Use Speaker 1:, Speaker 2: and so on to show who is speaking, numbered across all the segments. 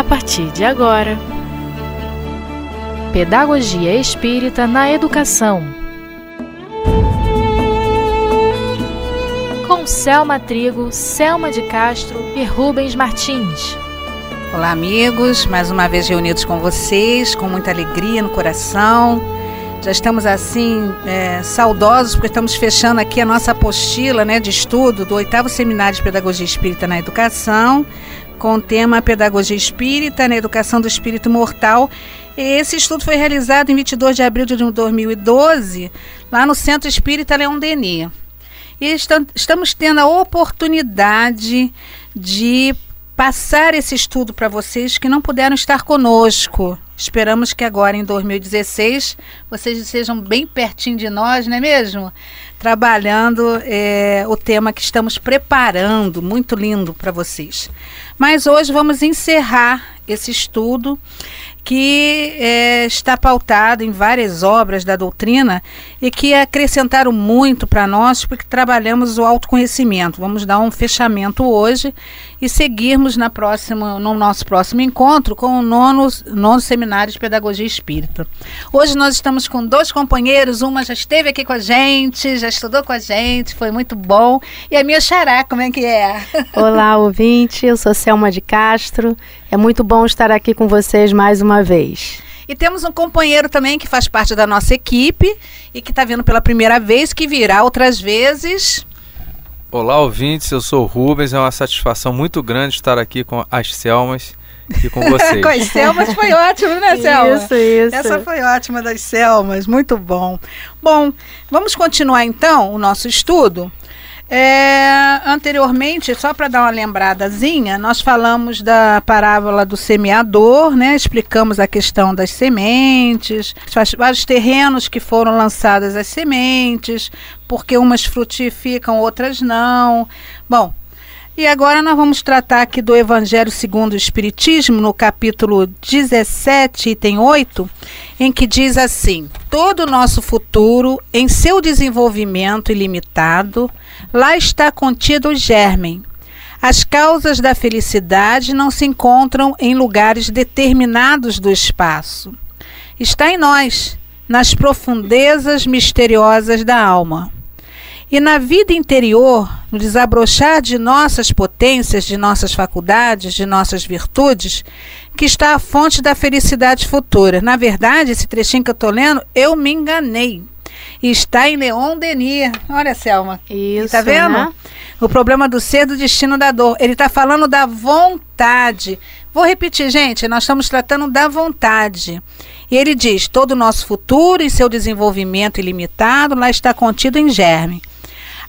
Speaker 1: a partir de agora. Pedagogia Espírita na Educação. Com Selma Trigo, Selma de Castro e Rubens Martins.
Speaker 2: Olá, amigos, mais uma vez reunidos com vocês, com muita alegria no coração. Já estamos assim é, saudosos porque estamos fechando aqui a nossa apostila né, de estudo do oitavo Seminário de Pedagogia Espírita na Educação, com o tema Pedagogia Espírita na Educação do Espírito Mortal. Esse estudo foi realizado em 22 de abril de 2012, lá no Centro Espírita Leão Denis. E estamos tendo a oportunidade de passar esse estudo para vocês que não puderam estar conosco. Esperamos que agora em 2016 vocês estejam bem pertinho de nós, não é mesmo? Trabalhando é, o tema que estamos preparando, muito lindo para vocês. Mas hoje vamos encerrar esse estudo que é, está pautado em várias obras da doutrina e que acrescentaram muito para nós porque trabalhamos o autoconhecimento. Vamos dar um fechamento hoje e seguirmos na próxima, no nosso próximo encontro com o nono, nono Seminário de Pedagogia Espírita. Hoje nós estamos com dois companheiros, uma já esteve aqui com a gente, já estudou com a gente, foi muito bom. E a minha xará, como é que é?
Speaker 3: Olá, ouvinte, eu sou Selma de Castro. É muito bom estar aqui com vocês mais uma vez.
Speaker 2: E temos um companheiro também que faz parte da nossa equipe e que está vindo pela primeira vez, que virá outras vezes.
Speaker 4: Olá, ouvintes, eu sou o Rubens, é uma satisfação muito grande estar aqui com as Selmas e com vocês.
Speaker 2: com as Selmas foi ótimo, né, Selma?
Speaker 3: Isso, isso.
Speaker 2: Essa foi ótima das Selmas, muito bom. Bom, vamos continuar então o nosso estudo. É, anteriormente, só para dar uma lembradazinha, nós falamos da parábola do semeador, né? Explicamos a questão das sementes, vários terrenos que foram lançadas as sementes, porque umas frutificam, outras não. Bom, e agora nós vamos tratar aqui do Evangelho segundo o Espiritismo, no capítulo 17, item 8, em que diz assim: Todo o nosso futuro, em seu desenvolvimento ilimitado, Lá está contido o germen. As causas da felicidade não se encontram em lugares determinados do espaço. Está em nós, nas profundezas misteriosas da alma. E na vida interior, no desabrochar de nossas potências, de nossas faculdades, de nossas virtudes, que está a fonte da felicidade futura. Na verdade, esse trechinho que eu estou lendo, eu me enganei está em Leon Denis. Olha, Selma.
Speaker 3: Isso.
Speaker 2: Tá vendo?
Speaker 3: Né?
Speaker 2: O problema do ser do destino da dor. Ele está falando da vontade. Vou repetir, gente, nós estamos tratando da vontade. E ele diz: todo o nosso futuro e seu desenvolvimento ilimitado lá está contido em germe.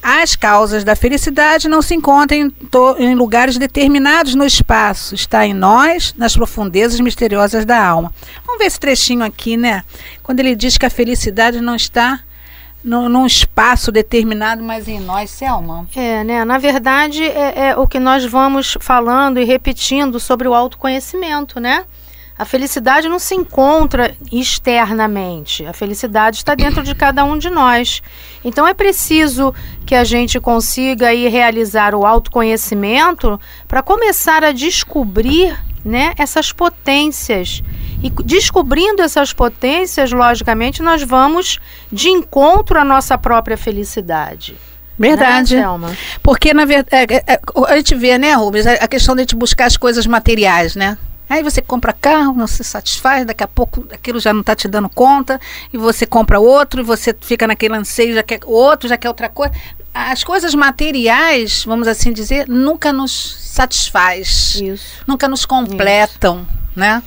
Speaker 2: As causas da felicidade não se encontram em, em, lugares determinados no espaço, está em nós, nas profundezas misteriosas da alma. Vamos ver esse trechinho aqui, né? Quando ele diz que a felicidade não está no, num espaço determinado, mas em nós, Selma.
Speaker 3: É, né? Na verdade, é, é o que nós vamos falando e repetindo sobre o autoconhecimento, né? A felicidade não se encontra externamente. A felicidade está dentro de cada um de nós. Então é preciso que a gente consiga aí realizar o autoconhecimento para começar a descobrir né, essas potências. E descobrindo essas potências, logicamente, nós vamos de encontro à nossa própria felicidade.
Speaker 2: Verdade. Né, Porque, na verdade, é, é, a gente vê, né, Rubens, a questão de a gente buscar as coisas materiais, né? Aí você compra carro, não se satisfaz, daqui a pouco aquilo já não está te dando conta, e você compra outro, e você fica naquele anseio, já quer outro, já quer outra coisa. As coisas materiais, vamos assim dizer, nunca nos satisfaz,
Speaker 3: Isso.
Speaker 2: nunca nos completam, Isso. né?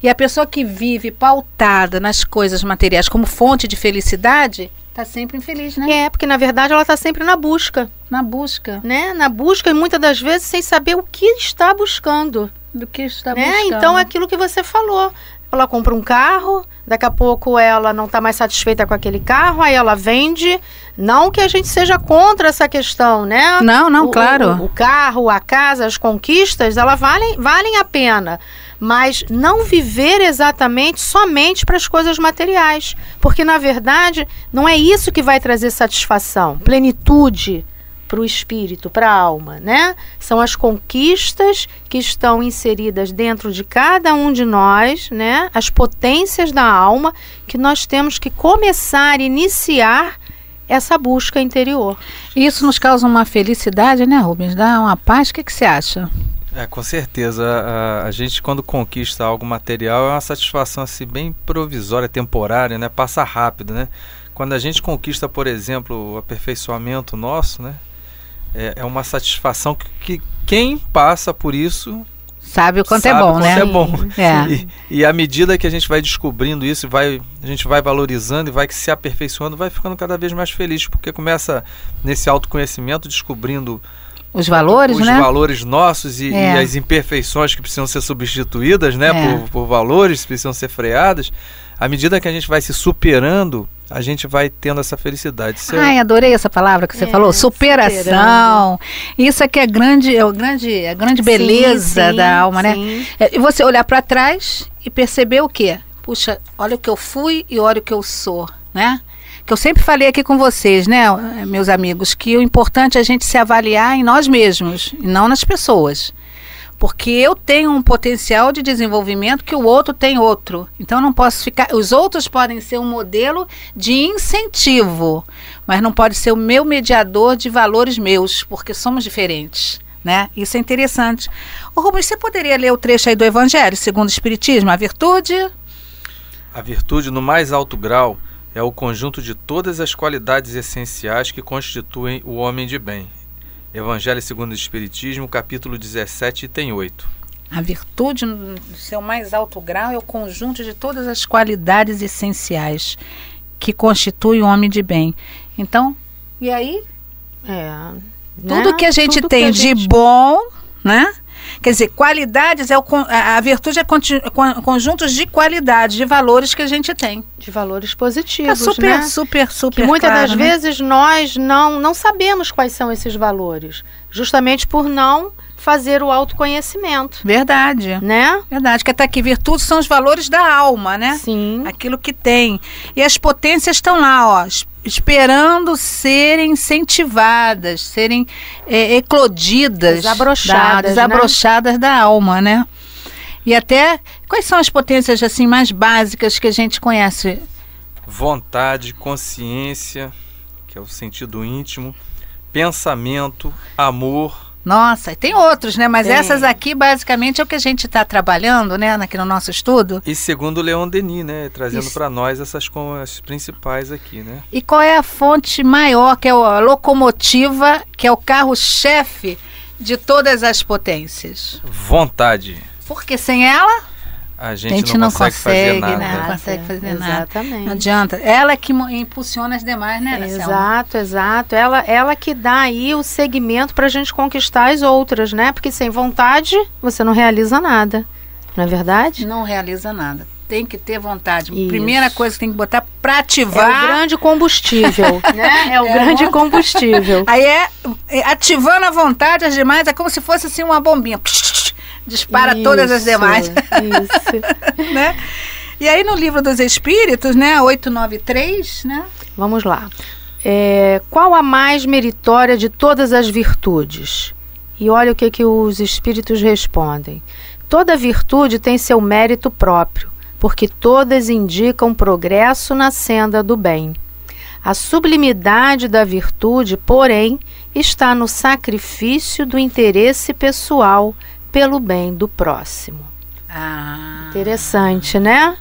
Speaker 2: E a pessoa que vive pautada nas coisas materiais como fonte de felicidade, está sempre infeliz, né?
Speaker 3: É, porque na verdade ela está sempre na busca.
Speaker 2: Na busca.
Speaker 3: Né? Na busca e muitas das vezes sem saber o que está buscando
Speaker 2: do que está
Speaker 3: né?
Speaker 2: buscando.
Speaker 3: Então, aquilo que você falou. Ela compra um carro, daqui a pouco ela não está mais satisfeita com aquele carro, aí ela vende. Não que a gente seja contra essa questão, né?
Speaker 2: Não, não,
Speaker 3: o,
Speaker 2: claro.
Speaker 3: O, o, carro, a casa, as conquistas, elas valem, valem a pena. Mas não viver exatamente somente para as coisas materiais. Porque, na verdade, não é isso que vai trazer satisfação, plenitude para o espírito, para a alma, né? São as conquistas que estão inseridas dentro de cada um de nós, né? As potências da alma que nós temos que começar, iniciar essa busca interior.
Speaker 2: Isso nos causa uma felicidade, né, Rubens? Dá uma paz. O que, que você acha?
Speaker 4: É, com certeza. A, a, gente, quando conquista algo material, é uma satisfação assim, bem provisória, temporária, né? Passa rápido, né? Quando a gente conquista, por exemplo, o aperfeiçoamento nosso, né? É, é uma satisfação que, que quem passa por isso
Speaker 2: sabe o quanto é sabe é bom,
Speaker 4: quanto
Speaker 2: né?
Speaker 4: É bom. É. E, e à medida que a gente vai descobrindo isso, vai, a gente vai valorizando e vai se aperfeiçoando, vai ficando cada vez mais feliz, porque começa nesse autoconhecimento descobrindo
Speaker 2: os valores,
Speaker 4: os
Speaker 2: né?
Speaker 4: valores nossos e, é. e, as imperfeições que precisam ser substituídas, né?
Speaker 2: É.
Speaker 4: Por, por valores que precisam ser freadas. À medida que a gente vai se superando, a gente vai tendo essa felicidade.
Speaker 2: É Ai, adorei essa palavra que você é, falou, superação. Superando. Isso aqui é grande, é o grande, a grande beleza sim, sim, da alma, né? sim. né? É, e você olhar para trás e perceber o quê? Puxa, olha o que eu fui e olha o que eu sou, né? Que eu sempre falei aqui com vocês, né, meus amigos, que o importante é a gente se avaliar em nós mesmos e não nas pessoas porque eu tenho um potencial de desenvolvimento que o outro tem outro. Então não posso ficar. Os outros podem ser um modelo de incentivo, mas não pode ser o meu mediador de valores meus, porque somos diferentes. Né? Isso é interessante. Ô Rubens, você poderia ler o trecho aí do Evangelho, segundo o Espiritismo? A virtude?
Speaker 4: A virtude, no mais alto grau, é o conjunto de todas as qualidades essenciais que constituem o homem de bem. Evangelho segundo o Espiritismo, capítulo 17, tem 8.
Speaker 2: A virtude, no seu mais alto grau, é o conjunto de todas as qualidades essenciais que constituem o homem de bem. Então, e aí? É, tudo né? que a gente tudo tem de gente... bom, né? Quer dizer, qualidades é o, a virtude é conjuntos de qualidades, de valores que a gente tem.
Speaker 3: De valores positivos. É
Speaker 2: super,
Speaker 3: né?
Speaker 2: super, super.
Speaker 3: Que muitas
Speaker 2: claro,
Speaker 3: das
Speaker 2: né?
Speaker 3: vezes nós não, não sabemos quais são esses valores. Justamente por não fazer o autoconhecimento.
Speaker 2: Verdade.
Speaker 3: Né?
Speaker 2: Verdade. Que até aqui, virtudes são os valores da alma, né?
Speaker 3: Sim.
Speaker 2: Aquilo que tem. E as potências estão lá, ó esperando serem incentivadas, serem é, eclodidas,
Speaker 3: desabrochadas,
Speaker 2: da, desabrochadas
Speaker 3: né?
Speaker 2: da alma, né? E até quais são as potências assim mais básicas que a gente conhece?
Speaker 4: Vontade, consciência, que é o sentido íntimo, pensamento, amor,
Speaker 2: nossa, tem outros, né? Mas tem. essas aqui, basicamente, é o que a gente está trabalhando, né? Aqui no nosso estudo.
Speaker 4: E segundo o Leon Denis, né? Trazendo para nós essas como as principais aqui, né?
Speaker 2: E qual é a fonte maior, que é a locomotiva, que é o carro-chefe de todas as potências?
Speaker 4: Vontade.
Speaker 2: Porque sem ela
Speaker 4: a gente, a gente não, não, consegue, fazer nada.
Speaker 2: Né? Não consegue fazer
Speaker 3: Exatamente. nada.
Speaker 2: Não adianta. Ela é que impulsiona as demais, né,
Speaker 3: Exato, exato. Ela, ela que dá aí o segmento para a gente conquistar as outras, né? Porque sem vontade você não realiza nada. Não é verdade?
Speaker 2: Não realiza nada. Tem que ter vontade. Isso. Primeira coisa que tem que botar para ativar.
Speaker 3: É o grande combustível, né? É o é grande combustível.
Speaker 2: Aí é, é ativando a vontade, as demais é como se fosse assim uma bombinha. Dispara isso, todas as demais. Isso. né? E aí no livro dos Espíritos, né, 893, né?
Speaker 3: Vamos lá. É, qual a mais meritória de todas as virtudes? E olha o que, que os Espíritos respondem. Toda virtude tem seu mérito próprio, porque todas indicam progresso na senda do bem. A sublimidade da virtude, porém, está no sacrifício do interesse pessoal pelo bem do próximo.
Speaker 2: Ah,
Speaker 3: Interessante, né?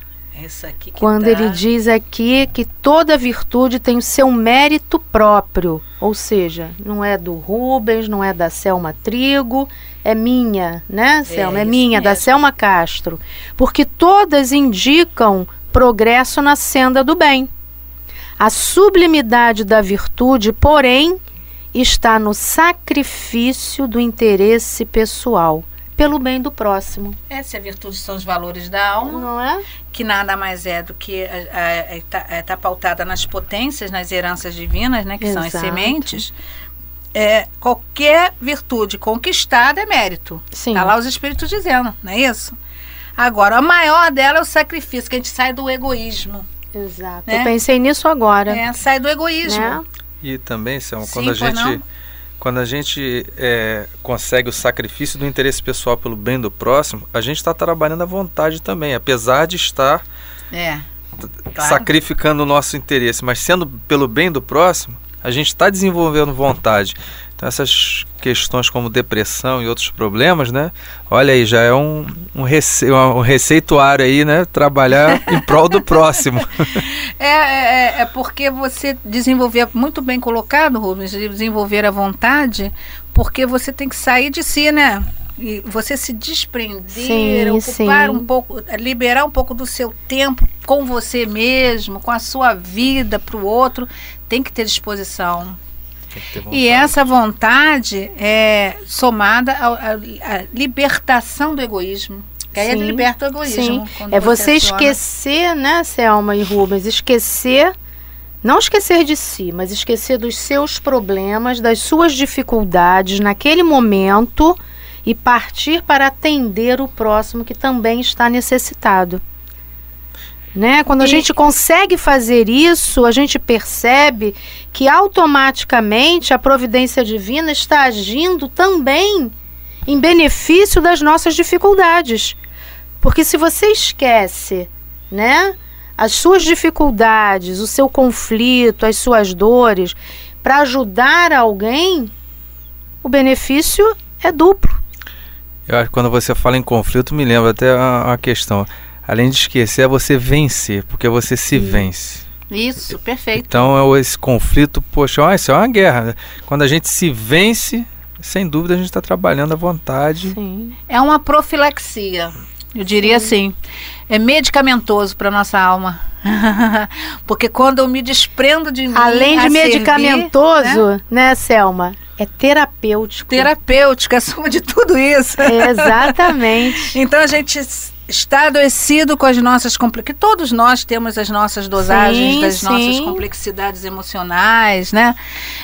Speaker 3: Quando
Speaker 2: tá...
Speaker 3: ele diz aqui que toda virtude tem o seu mérito próprio, ou seja, não é do Rubens, não é da Selma Trigo, é minha, né, Selma? É, é minha, mesmo. da Selma Castro. Porque todas indicam progresso na senda do bem. A sublimidade da virtude, porém, está no sacrifício do interesse pessoal pelo bem do próximo.
Speaker 2: Essa é a virtude são os valores da alma,
Speaker 3: não é?
Speaker 2: Que nada mais é do que está é, tá pautada nas potências, nas heranças divinas, né? Que Exato. são as sementes. É, qualquer virtude conquistada é mérito.
Speaker 3: Sim.
Speaker 2: Tá lá os espíritos dizendo, não é isso? Agora, a maior dela é o sacrifício, que a gente sai do egoísmo.
Speaker 3: Exato. Né? Eu pensei nisso agora.
Speaker 2: É, sai do egoísmo. Né?
Speaker 4: E também, são quando a gente quando a gente é, consegue o sacrifício do interesse pessoal pelo bem do próximo, a gente está trabalhando à vontade também, apesar de estar
Speaker 2: É. Claro.
Speaker 4: sacrificando o nosso interesse, mas sendo pelo bem do próximo, a gente está desenvolvendo vontade. Então essas questões como depressão e outros problemas, né? Olha aí, já é um, um, rece um receituário aí, né? Trabalhar em prol do próximo.
Speaker 2: É, é, é porque você desenvolver, muito bem colocado, Rubens, desenvolver a vontade, porque você tem que sair de si, né? E você se desprender,
Speaker 3: Sim,
Speaker 2: ocupar
Speaker 3: sim.
Speaker 2: um pouco, liberar um pouco do seu tempo com você mesmo, com a sua vida para o outro, tem que ter disposição. E essa vontade é somada à, à- à libertação do egoísmo. Que aí ele liberta o egoísmo.
Speaker 3: É você
Speaker 2: aciona.
Speaker 3: esquecer, né, Selma e Rubens? Esquecer, não esquecer de si, mas esquecer dos seus problemas, das suas dificuldades naquele momento e partir para atender o próximo que também está necessitado. Né? Quando a
Speaker 2: E-
Speaker 3: gente consegue fazer isso, a gente percebe que automaticamente a providência divina está agindo também em benefício das nossas dificuldades. Porque se você esquece, né, as suas dificuldades, o seu conflito, as suas dores, para ajudar alguém, o benefício é duplo.
Speaker 4: Eu acho que quando você fala em conflito, me lembra até a, a questão. Além de esquecer, é você vencer, porque você se
Speaker 3: Sim.
Speaker 4: vence.
Speaker 2: Isso, perfeito.
Speaker 4: Então, é esse conflito, poxa, ó, isso é uma guerra. né? Quando a gente se vence, sem dúvida a gente está trabalhando à vontade.
Speaker 3: Sim.
Speaker 2: É uma profilaxia, eu diria assim. É medicamentoso para nossa alma. Porque quando eu me desprendo de mim,
Speaker 3: Além de
Speaker 2: a servir,
Speaker 3: medicamentoso, né, Selma? É terapêutico.
Speaker 2: terapêutica, soma de tudo isso.
Speaker 3: Exatamente.
Speaker 2: Então a gente está adoecido com as nossas complexidades. Todos nós temos as nossas dosagens
Speaker 3: Sim,
Speaker 2: das
Speaker 3: sim.
Speaker 2: nossas complexidades emocionais, né?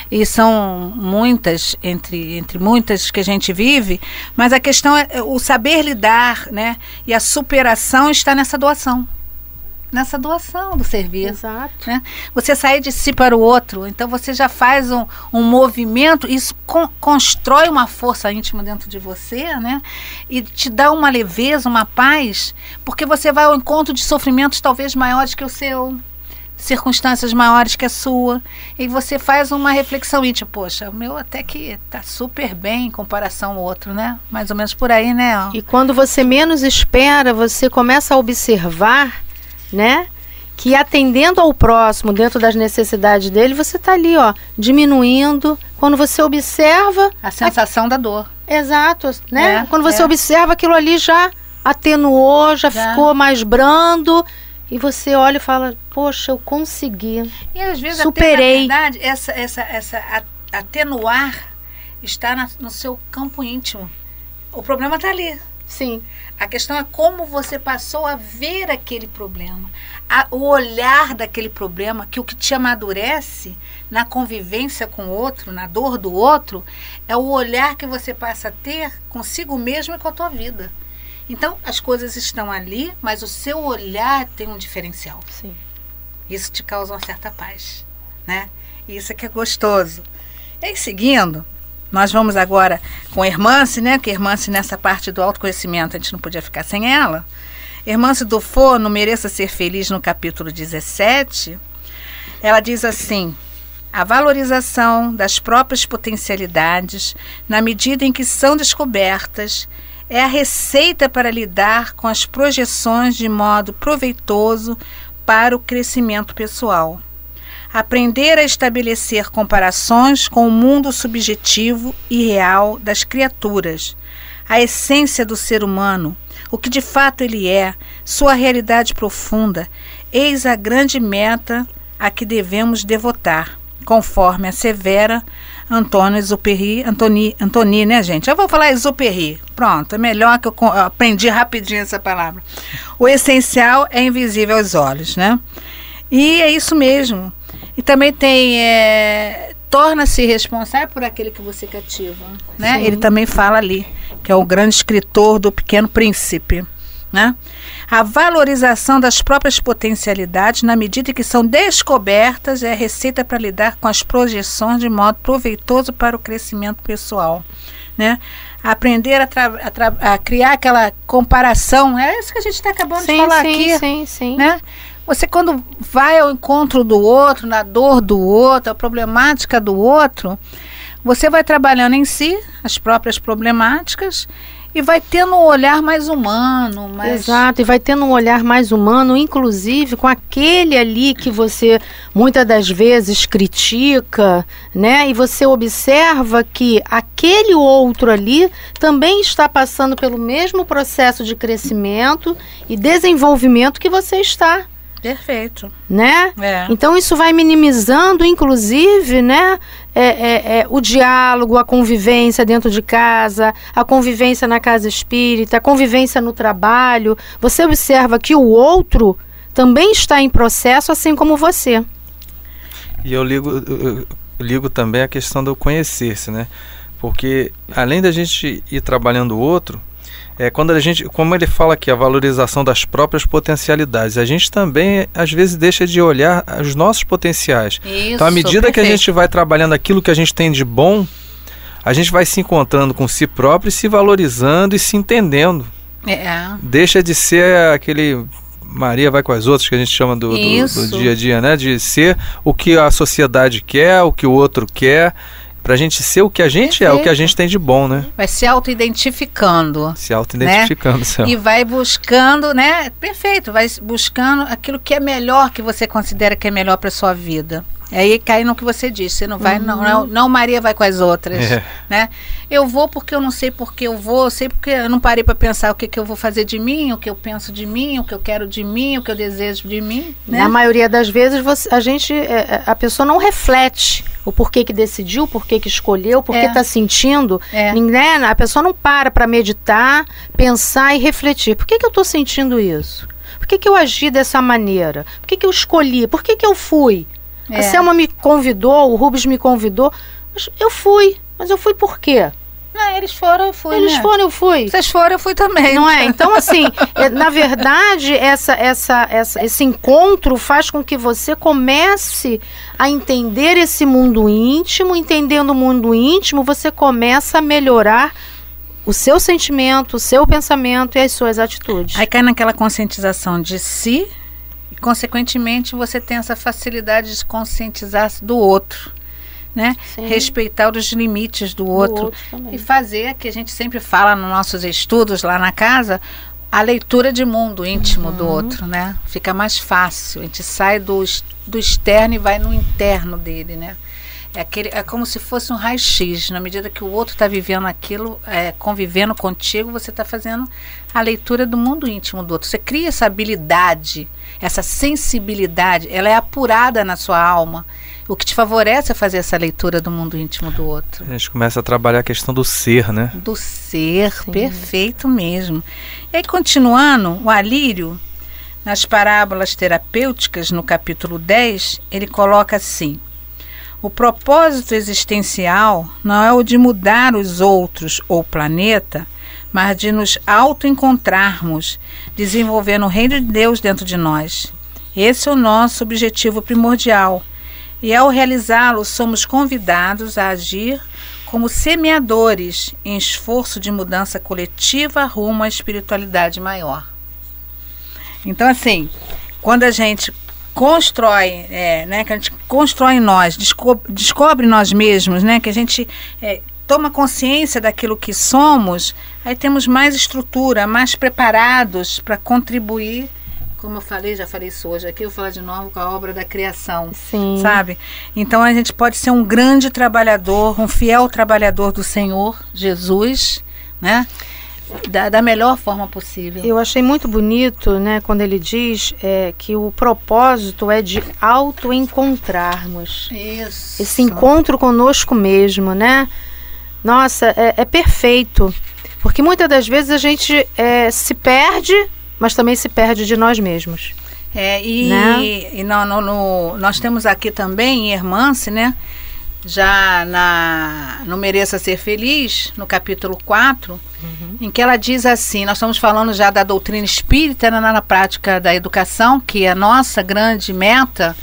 Speaker 2: E são muitas, entre, entre muitas que a gente vive, mas a questão é é o saber lidar, né? E a superação está nessa doação. Nessa doação do servir.
Speaker 3: Exato.
Speaker 2: né? Você sair de si para o outro, então você já faz um, um movimento, isso con- constrói uma força íntima dentro de você, né? E te dá uma leveza, uma paz, porque você vai ao encontro de sofrimentos talvez maiores que o seu, circunstâncias maiores que a sua, e você faz uma reflexão íntima, poxa, o meu até que tá super bem em comparação ao outro, né? Mais ou menos por aí, né?
Speaker 3: E quando você menos espera, você começa a observar, né? Que atendendo ao próximo, dentro das necessidades dele, você está ali, ó, diminuindo. Quando você observa,
Speaker 2: A sensação da dor.
Speaker 3: exato, né?
Speaker 2: É,
Speaker 3: Quando você
Speaker 2: é.
Speaker 3: observa aquilo ali já atenuou, já,
Speaker 2: Já.
Speaker 3: ficou mais brando. E você olha e fala, poxa, eu consegui.
Speaker 2: E às vezes
Speaker 3: Superei.
Speaker 2: até na verdade essa essa essa a- atenuar está na- no seu campo íntimo. O problema está ali.
Speaker 3: Sim.
Speaker 2: A questão é como você passou a ver aquele problema, a- o olhar daquele problema, que o que te amadurece na convivência com o outro, na dor do outro, é o olhar que você passa a ter consigo mesmo e com a tua vida. Então, as coisas estão ali, mas o seu olhar tem um diferencial.
Speaker 3: Sim.
Speaker 2: Isso te causa uma certa paz, né? E Isso é que é gostoso. E aí, seguindo, nós vamos agora com Hermance, né? Que Hermance, nessa parte do autoconhecimento, a gente não podia ficar sem ela. Hermance Dufour, no Mereça Ser Feliz, no capítulo 17, ela diz assim: a valorização das próprias potencialidades, na medida em que são descobertas, é a receita para lidar com as projeções de modo proveitoso para o crescimento pessoal. Aprender a estabelecer comparações com o mundo subjetivo e real das criaturas, a essência do ser humano, o que de fato ele é, sua realidade profunda, eis a grande meta a que devemos devotar, conforme assevera Antônio Exupéry, Antoni, Antoni, né, gente? Eu vou falar Exupéry. Pronto, é melhor que eu, aprendi rapidinho essa palavra. O essencial é invisível aos olhos, né? E é isso mesmo. E também tem é, torna-se responsável por aquele que você cativa, né?
Speaker 3: Sim.
Speaker 2: Ele também fala ali que é o grande escritor do Pequeno Príncipe, Né? A valorização das próprias potencialidades, na medida que são descobertas, é a receita para lidar com as projeções de modo proveitoso para o crescimento pessoal. Né? Aprender a, a, a criar aquela comparação, é isso que a gente está acabando sim, de falar
Speaker 3: sim,
Speaker 2: aqui.
Speaker 3: Sim, sim,
Speaker 2: né? Você, quando vai ao encontro do outro, na dor do outro, a problemática do outro, você vai trabalhando em si as próprias problemáticas e vai tendo um olhar mais humano. Mais...
Speaker 3: Exato, e vai tendo um olhar mais humano, inclusive com aquele ali que você muitas das vezes critica, né? E você observa que aquele outro ali também está passando pelo mesmo processo de crescimento e desenvolvimento que você está.
Speaker 2: Perfeito.
Speaker 3: Né?
Speaker 2: É.
Speaker 3: Então isso vai minimizando, inclusive, né? É, é, é, o diálogo, a convivência dentro de casa, a convivência na casa espírita, a convivência no trabalho. Você observa que o outro também está em processo, assim como você.
Speaker 4: E eu ligo, eu ligo também a questão do conhecer-se, né? Porque além da gente ir trabalhando o outro, é, quando a gente, como ele fala aqui, a valorização das próprias potencialidades, a gente também às vezes deixa de olhar os nossos potenciais.
Speaker 2: Isso,
Speaker 4: então, à medida
Speaker 2: perfeito.
Speaker 4: que a gente vai trabalhando aquilo que a gente tem de bom, a gente vai se encontrando com si próprio, se valorizando e se entendendo.
Speaker 2: É.
Speaker 4: Deixa de ser aquele Maria vai com as outras que a gente chama do, do, do dia a dia, né? De ser o que a sociedade quer, o que o outro quer Pra gente ser o que a gente Perfeito. é, o que a gente tem de bom, né?
Speaker 2: Vai se auto-identificando.
Speaker 4: Se auto-identificando,
Speaker 2: né? E vai buscando, né? Perfeito, vai buscando aquilo que é melhor, que você considera que é melhor para sua vida. Aí cai no que você disse, você não vai, uhum. não, não, não, Maria vai com as outras, é. né? Eu vou porque eu não sei porque eu vou, sei porque eu não parei para pensar o que, que eu vou fazer de mim, o que eu penso de mim, o que eu quero de mim, o que eu desejo de mim, né?
Speaker 3: Na maioria das vezes você, a gente, é, é, a pessoa não reflete o porquê que decidiu, o porquê que escolheu, o porquê está é. sentindo,
Speaker 2: é.
Speaker 3: né? A pessoa não para para meditar, pensar e refletir. Por que, que eu estou sentindo isso? Por que, que eu agi dessa maneira? Por que, que eu escolhi? Por que, que eu fui? É. A Selma me convidou, o Rubens me convidou. Eu fui. Mas eu fui por quê?
Speaker 2: Não, eles foram, eu fui.
Speaker 3: Eles
Speaker 2: né?
Speaker 3: foram, eu fui.
Speaker 2: Vocês foram, eu fui também.
Speaker 3: Não é? Então, assim, é, na verdade, essa, essa, essa, esse encontro faz com que você comece a entender esse mundo íntimo. Entendendo o mundo íntimo, você começa a melhorar o seu sentimento, o seu pensamento e as suas atitudes.
Speaker 2: Aí cai naquela conscientização de si consequentemente, você tem essa facilidade de se conscientizar do outro. Né? Respeitar os limites do outro, do outro e fazer que a gente sempre fala nos nossos estudos lá na casa a leitura de mundo íntimo uhum. do outro, né? Fica mais fácil. A gente sai do, do externo e vai no interno dele, né? É, aquele, é como se fosse um raio-x. Na medida que o outro está vivendo aquilo, é, convivendo contigo, você está fazendo a leitura do mundo íntimo do outro. Você cria essa habilidade essa sensibilidade, ela é apurada na sua alma. O que te favorece a fazer essa leitura do mundo íntimo do outro.
Speaker 4: A gente começa a trabalhar a questão do ser, né?
Speaker 2: Do ser, Sim. perfeito mesmo. E aí, continuando, o Alírio, nas parábolas terapêuticas, no capítulo 10, ele coloca assim: o propósito existencial não é o de mudar os outros ou o planeta, mas de nos auto-encontrarmos, desenvolvendo o reino de Deus dentro de nós. Esse é o nosso objetivo primordial. E ao realizá-lo, somos convidados a agir como semeadores em esforço de mudança coletiva rumo à espiritualidade maior. Então, assim, quando a gente constrói, é, né, que a gente constrói em nós, descobre, descobre nós mesmos, né, que a gente é, toma consciência daquilo que somos, aí temos mais estrutura, mais preparados para contribuir. Como eu falei, já falei isso hoje aqui, eu vou falar de novo com a obra da criação.
Speaker 3: Sim.
Speaker 2: Sabe? Então a gente pode ser um grande trabalhador, um fiel trabalhador do Senhor Jesus, né? Da, da, melhor forma possível.
Speaker 3: Eu achei muito bonito, né, quando ele diz é, que o propósito é de auto-encontrarmos.
Speaker 2: Isso.
Speaker 3: Esse encontro conosco mesmo, né? Nossa, é, é perfeito. Porque muitas das vezes a gente é, se perde, mas também se perde de nós mesmos.
Speaker 2: É, e, né? e no, no, no, nós temos aqui também em Hermance, né? Já na no Mereça Ser Feliz, no capítulo 4, uhum. em que ela diz assim: nós estamos falando já da doutrina espírita na, na prática da educação, que é a nossa grande meta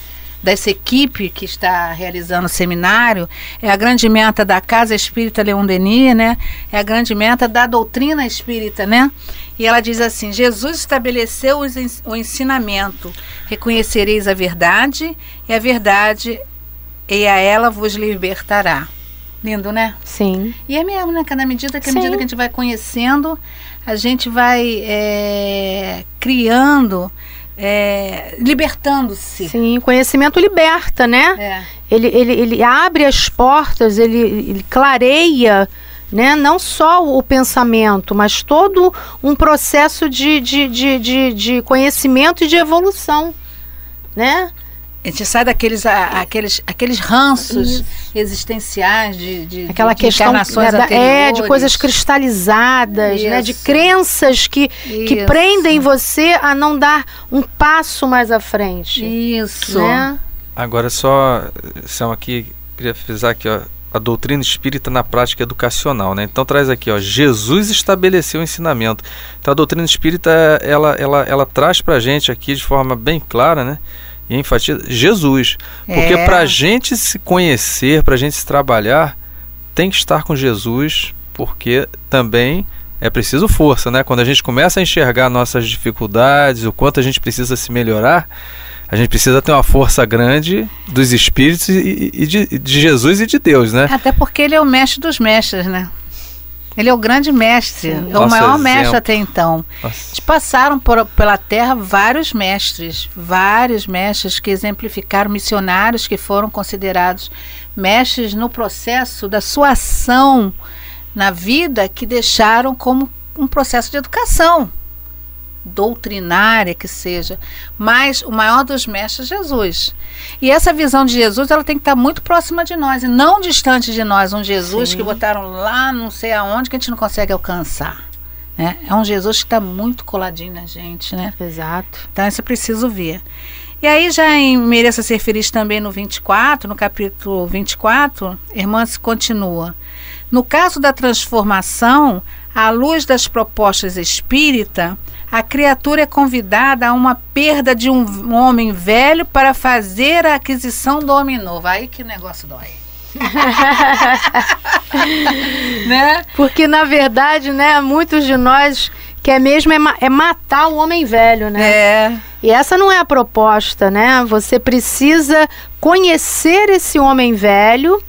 Speaker 2: dessa equipe que está realizando o seminário, é a grande meta da Casa Espírita Leon Denis, né? É a grande meta da doutrina espírita, né? E ela diz assim: Jesus estabeleceu o ensinamento: reconhecereis a verdade, e a verdade, e a ela vos libertará. Lindo, né?
Speaker 3: Sim.
Speaker 2: E é mesmo, né? Cada medida que, à medida que a gente vai conhecendo, a gente vai é, criando é, libertando-se.
Speaker 3: Sim, o conhecimento liberta, né? É. Ele, ele, ele abre as portas, ele, ele clareia né? não só o pensamento, mas todo um processo de, de, de, de, de conhecimento e de evolução. Né?
Speaker 2: A gente sai daqueles aqueles, aqueles ranços Isso. existenciais de, de,
Speaker 3: Aquela
Speaker 2: de
Speaker 3: questão da, é, de coisas cristalizadas, né? de crenças que, que prendem você a não dar um passo mais à frente.
Speaker 2: Isso.
Speaker 3: Né?
Speaker 4: Agora só, são aqui, queria frisar aqui, ó, a doutrina espírita na prática educacional, né? Então traz aqui, ó, Jesus estabeleceu o ensinamento. Então a doutrina espírita ela ela ela traz para gente aqui de forma bem clara, né? E enfatiza Jesus. Porque é. para a gente se conhecer, para a gente se trabalhar, tem que estar com Jesus, porque também é preciso força, né? Quando a gente começa a enxergar nossas dificuldades, o quanto a gente precisa se melhorar, a gente precisa ter uma força grande dos espíritos e, e de, de Jesus e de Deus, né?
Speaker 2: Até porque ele é o mestre dos mestres, né? Ele é o grande mestre, Sim. é o maior exemplo. mestre até então. Nossa. Passaram por, pela terra vários mestres, vários mestres que exemplificaram, missionários que foram considerados mestres no processo da sua ação na vida, que deixaram como um processo de educação doutrinária que seja, mas o maior dos mestres é Jesus. E essa visão de Jesus, ela tem que estar muito próxima de nós e não distante de nós, um Jesus Sim. que botaram lá não sei aonde que a gente não consegue alcançar. Né? É um Jesus que está muito coladinho na gente, né?
Speaker 3: Exato.
Speaker 2: Então isso é preciso ver. E aí já em Mereça Ser Feliz também no 24, no capítulo 24, irmã se continua. No caso da transformação, à luz das propostas espírita, a criatura é convidada a uma perda de um homem velho para fazer a aquisição do homem novo. Aí que negócio dói.
Speaker 3: né? Porque na verdade, né, muitos de nós quer mesmo é, ma é, matar o homem velho, né?
Speaker 2: É.
Speaker 3: E essa não é a proposta, né? Você precisa conhecer esse homem velho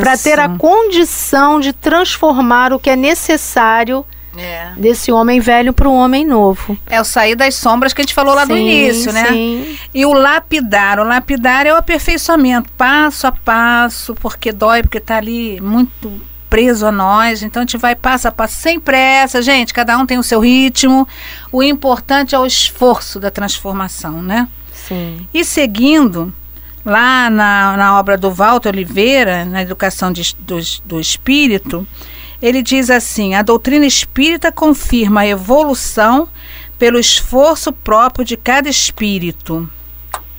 Speaker 3: para ter a condição de transformar o que é necessário é. Desse homem velho para o homem novo.
Speaker 2: É o sair das sombras que a gente falou lá sim, no início, né? Sim. E o lapidar. O lapidar é o aperfeiçoamento, passo a passo, porque dói, porque está ali muito preso a nós. Então a gente vai passo a passo, sem pressa, gente. Cada um tem o seu ritmo. O importante é o esforço da transformação, né?
Speaker 3: Sim.
Speaker 2: E seguindo, lá na, na obra do Walter Oliveira, na Educação de, do, do Espírito, ele diz assim: a doutrina espírita confirma a evolução pelo esforço próprio de cada espírito.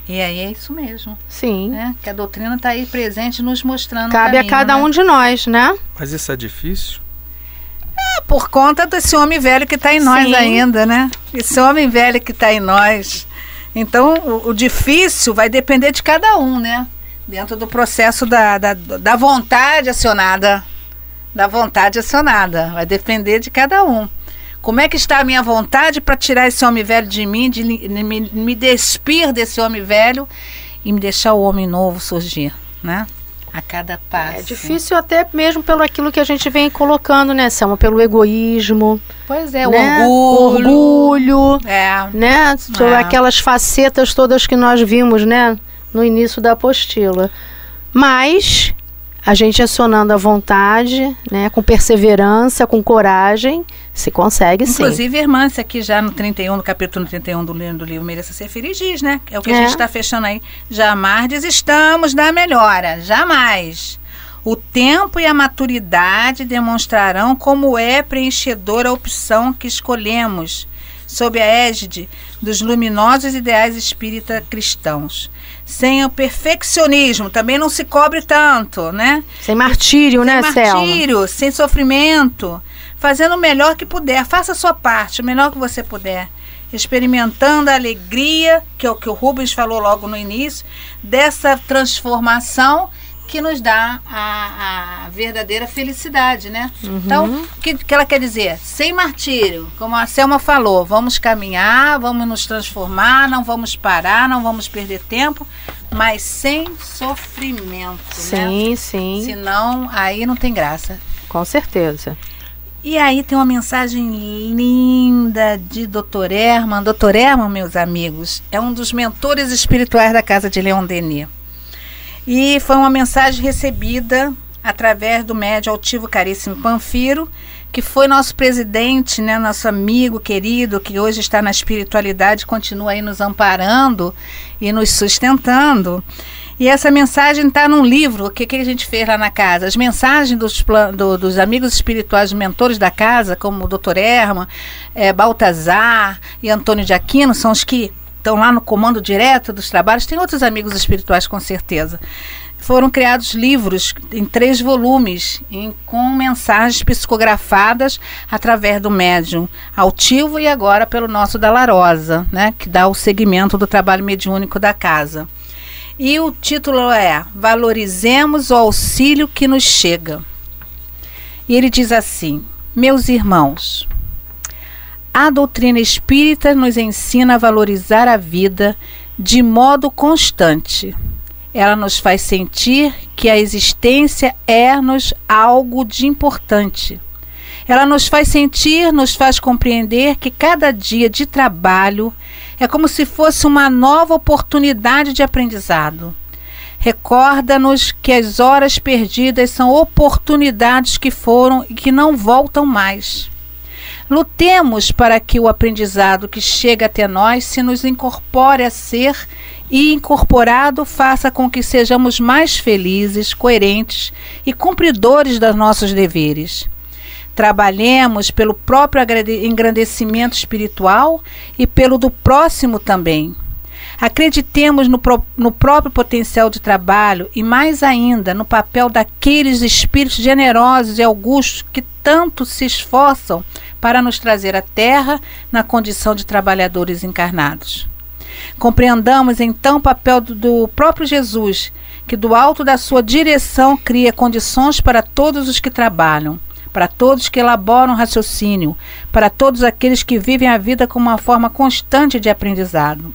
Speaker 2: E aí é isso mesmo.
Speaker 3: Sim.
Speaker 2: Né? Que a doutrina está aí presente nos mostrando.
Speaker 3: Cabe
Speaker 2: caminho,
Speaker 3: a cada
Speaker 2: né?
Speaker 3: um de nós, né?
Speaker 4: Mas isso é difícil?
Speaker 2: É, por conta desse homem velho que está em nós Sim. ainda, né? Esse homem velho que está em nós. Então, o, o, difícil vai depender de cada um, né? Dentro do processo da, da, da vontade acionada da vontade acionada. Vai depender de cada um. Como é que está a minha vontade para tirar esse homem velho de mim, de me, me despir desse homem velho e me deixar o homem novo surgir, né? A cada passo.
Speaker 3: É difícil até mesmo pelo aquilo que a gente vem colocando, né, Selma? Pelo egoísmo.
Speaker 2: Pois é,
Speaker 3: né?
Speaker 2: o orgulho.
Speaker 3: orgulho.
Speaker 2: É.
Speaker 3: Né? Sobre é. aquelas facetas todas que nós vimos, né? No início da apostila. Mas a gente acionando a vontade, né, com perseverança, com coragem, se consegue
Speaker 2: sim. Inclusive, irmã, isso aqui já no 31, no capítulo 31 do, do livro Mereça Ser Feliz, diz, né? É o que é. a gente está fechando aí. Jamais desistamos da melhora, jamais. O tempo e a maturidade demonstrarão como é preenchedora a opção que escolhemos sob a égide dos luminosos ideais espírita cristãos. Sem o perfeccionismo, também não se cobre tanto, né?
Speaker 3: Sem martírio,
Speaker 2: sem
Speaker 3: né,
Speaker 2: martírio,
Speaker 3: Selma?
Speaker 2: sem sofrimento, fazendo o melhor que puder. Faça a sua parte, o melhor que você puder. Experimentando a alegria, que é o que o Rubens falou logo no início, dessa transformação que nos dá a, a verdadeira felicidade, né?
Speaker 3: Uhum.
Speaker 2: Então, o que, que ela quer dizer? Sem martírio, como a Selma falou, vamos caminhar, vamos nos transformar, não vamos parar, não vamos perder tempo, mas sem sofrimento, né?
Speaker 3: Sim, sim,
Speaker 2: Senão, aí não tem graça.
Speaker 3: com certeza.
Speaker 2: E aí tem uma mensagem linda de Dr. Herman. Dr. Herman, meus amigos, é um dos mentores espirituais da casa de Leon Denis. E foi uma mensagem recebida através do médio altivo caríssimo Panfiro, que foi nosso presidente, né, nosso amigo querido, que hoje está na espiritualidade, continua aí nos amparando e nos sustentando. E essa mensagem está num livro, o que, que a gente fez lá na casa? As mensagens dos, do- dos amigos espirituais, mentores da casa, como o Dr. Herman, eh, Baltazar e Antônio de Aquino, são os que estão lá no comando direto dos trabalhos. Tem outros amigos espirituais, com certeza. Foram criados livros em três volumes, em- com mensagens psicografadas através do médium altivo e agora pelo nosso da Larosa, né, que dá o segmento do trabalho mediúnico da casa. E o título é Valorizemos o auxílio que nos chega. E ele diz assim: Meus irmãos, a doutrina espírita nos ensina a valorizar a vida de modo constante. Ela nos faz sentir que a existência é-nos algo de importante. Ela nos faz sentir, nos faz compreender que cada dia de trabalho é como se fosse uma nova oportunidade de aprendizado. Recorda-nos que as horas perdidas são oportunidades que foram e que não voltam mais. Lutemos para que o aprendizado que chega até nós se nos incorpore a ser e, incorporado, faça com que sejamos mais felizes, coerentes e cumpridores dos nossos deveres. Trabalhemos pelo próprio engrandecimento espiritual e pelo do próximo também. Acreditemos no, pró- no próprio potencial de trabalho e, mais ainda, no papel daqueles espíritos generosos e augustos que tanto se esforçam para nos trazer à Terra na condição de trabalhadores encarnados. Compreendamos então o papel do, do próprio Jesus, que do alto da sua direção cria condições para todos os que trabalham, para todos que elaboram raciocínio, para todos aqueles que vivem a vida com uma forma constante de aprendizado.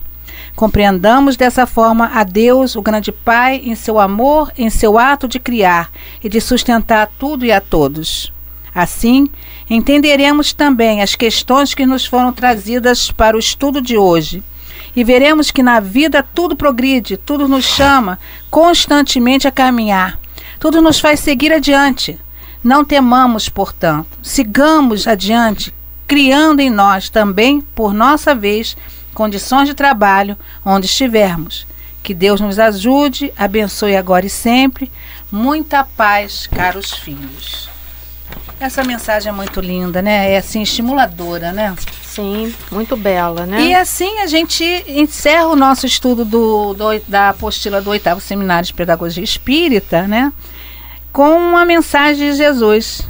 Speaker 2: Compreendamos dessa forma a Deus, o grande Pai, em seu amor, em seu ato de criar e de sustentar tudo e a todos. Assim, entenderemos também as questões que nos foram trazidas para o estudo de hoje e veremos que na vida tudo progride, tudo nos chama constantemente a caminhar, tudo nos faz seguir adiante. Não temamos, portanto, sigamos adiante, criando em nós também, por nossa vez, condições de trabalho onde estivermos. Que Deus nos ajude, abençoe agora e sempre. Muita paz, caros filhos. Essa mensagem é muito linda, né? É assim estimuladora, né?
Speaker 3: Sim, muito bela, né?
Speaker 2: E assim a gente encerra o nosso estudo do, do- da apostila do oitavo Seminário de Pedagogia Espírita, né? Com uma mensagem de Jesus.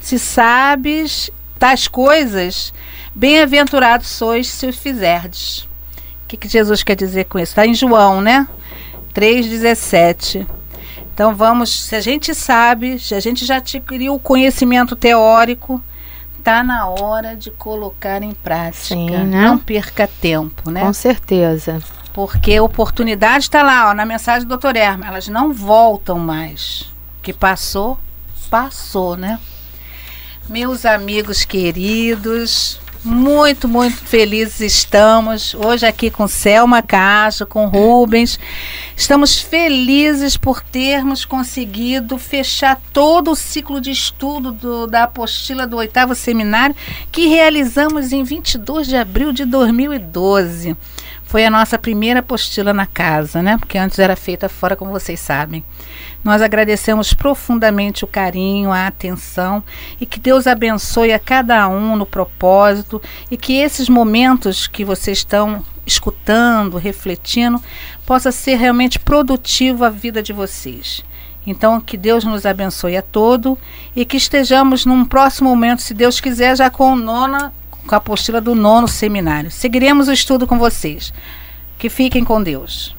Speaker 2: Se sabes tais coisas, bem-aventurados sois se o fizerdes. O que, que Jesus quer dizer com isso? Está em João, né? 3,17. Então vamos, se a gente sabe, se a gente já adquiriu o conhecimento teórico, tá na hora de colocar em prática.
Speaker 3: Sim, né?
Speaker 2: Não perca tempo, né?
Speaker 3: Com certeza.
Speaker 2: Porque a oportunidade está lá, ó, na mensagem do Dr. Herman. Elas não voltam mais. O que passou, passou, né? Meus amigos queridos, muito, muito felizes estamos. Hoje aqui com Selma Castro, com Rubens. Estamos felizes por termos conseguido fechar todo o ciclo de estudo do- da apostila do oitavo seminário que realizamos em 22 de abril de 2012. Foi a nossa primeira apostila na casa, né? Porque antes era feita fora, como vocês sabem. Nós agradecemos profundamente o carinho, a atenção e que Deus abençoe a cada um no propósito e que esses momentos que vocês estão escutando, refletindo, possa ser realmente produtivo a vida de vocês. Então, que Deus nos abençoe a todo e que estejamos num próximo momento, se Deus quiser, já com, nona, com a apostila do nono seminário. Seguiremos o estudo com vocês. Que fiquem com Deus.